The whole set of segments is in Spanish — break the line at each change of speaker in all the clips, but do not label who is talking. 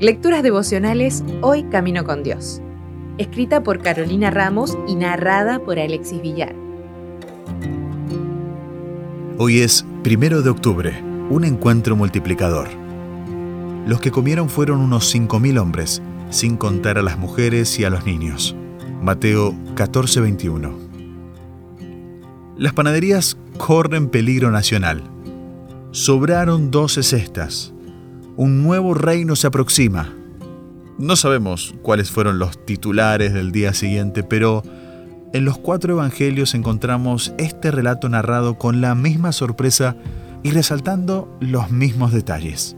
Lecturas devocionales Hoy Camino con Dios. Escrita por Carolina Ramos y narrada por Alexis Villar.
Hoy es primero de octubre, un encuentro multiplicador. Los que comieron fueron unos 5.000 hombres, sin contar a las mujeres y a los niños. Mateo 14:21. Las panaderías corren peligro nacional. Sobraron 12 cestas un nuevo reino se aproxima. No sabemos cuáles fueron los titulares del día siguiente, pero en los cuatro evangelios encontramos este relato narrado con la misma sorpresa y resaltando los mismos detalles.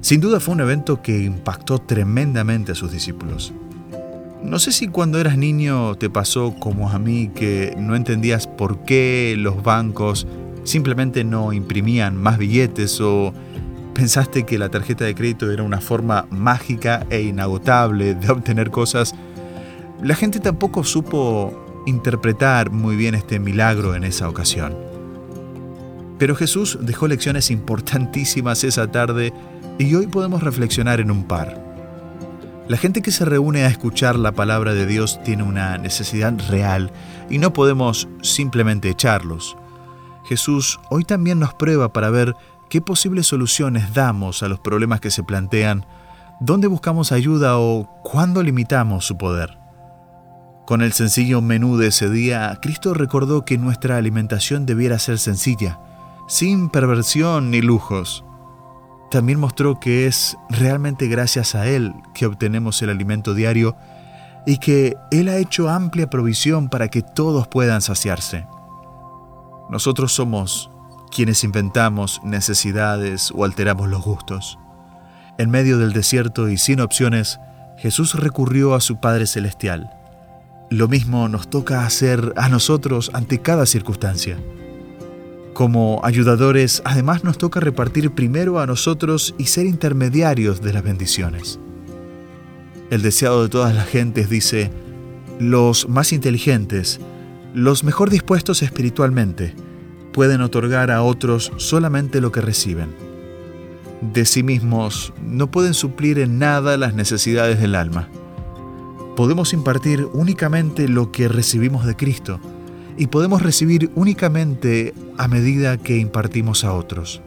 Sin duda fue un evento que impactó tremendamente a sus discípulos. No sé si cuando eras niño te pasó como a mí que no entendías por qué los bancos simplemente no imprimían más billetes o pensaste que la tarjeta de crédito era una forma mágica e inagotable de obtener cosas, la gente tampoco supo interpretar muy bien este milagro en esa ocasión. Pero Jesús dejó lecciones importantísimas esa tarde y hoy podemos reflexionar en un par. La gente que se reúne a escuchar la palabra de Dios tiene una necesidad real y no podemos simplemente echarlos. Jesús hoy también nos prueba para ver qué posibles soluciones damos a los problemas que se plantean, dónde buscamos ayuda o cuándo limitamos su poder. Con el sencillo menú de ese día, Cristo recordó que nuestra alimentación debiera ser sencilla, sin perversión ni lujos. También mostró que es realmente gracias a Él que obtenemos el alimento diario y que Él ha hecho amplia provisión para que todos puedan saciarse. Nosotros somos quienes inventamos necesidades o alteramos los gustos. En medio del desierto y sin opciones, Jesús recurrió a su Padre Celestial. Lo mismo nos toca hacer a nosotros ante cada circunstancia. Como ayudadores, además nos toca repartir primero a nosotros y ser intermediarios de las bendiciones. El deseado de todas las gentes dice, los más inteligentes, los mejor dispuestos espiritualmente, pueden otorgar a otros solamente lo que reciben. De sí mismos no pueden suplir en nada las necesidades del alma. Podemos impartir únicamente lo que recibimos de Cristo y podemos recibir únicamente a medida que impartimos a otros.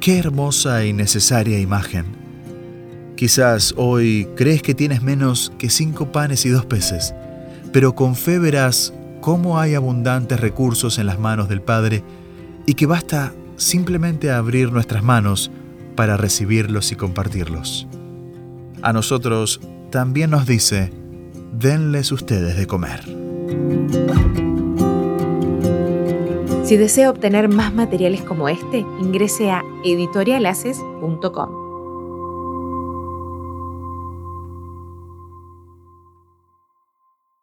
Qué hermosa y necesaria imagen. Quizás hoy crees que tienes menos que cinco panes y dos peces, pero con fe verás cómo hay abundantes recursos en las manos del Padre y que basta simplemente abrir nuestras manos para recibirlos y compartirlos. A nosotros también nos dice, denles ustedes de comer.
Si desea obtener más materiales como este, ingrese a editorialaces.com.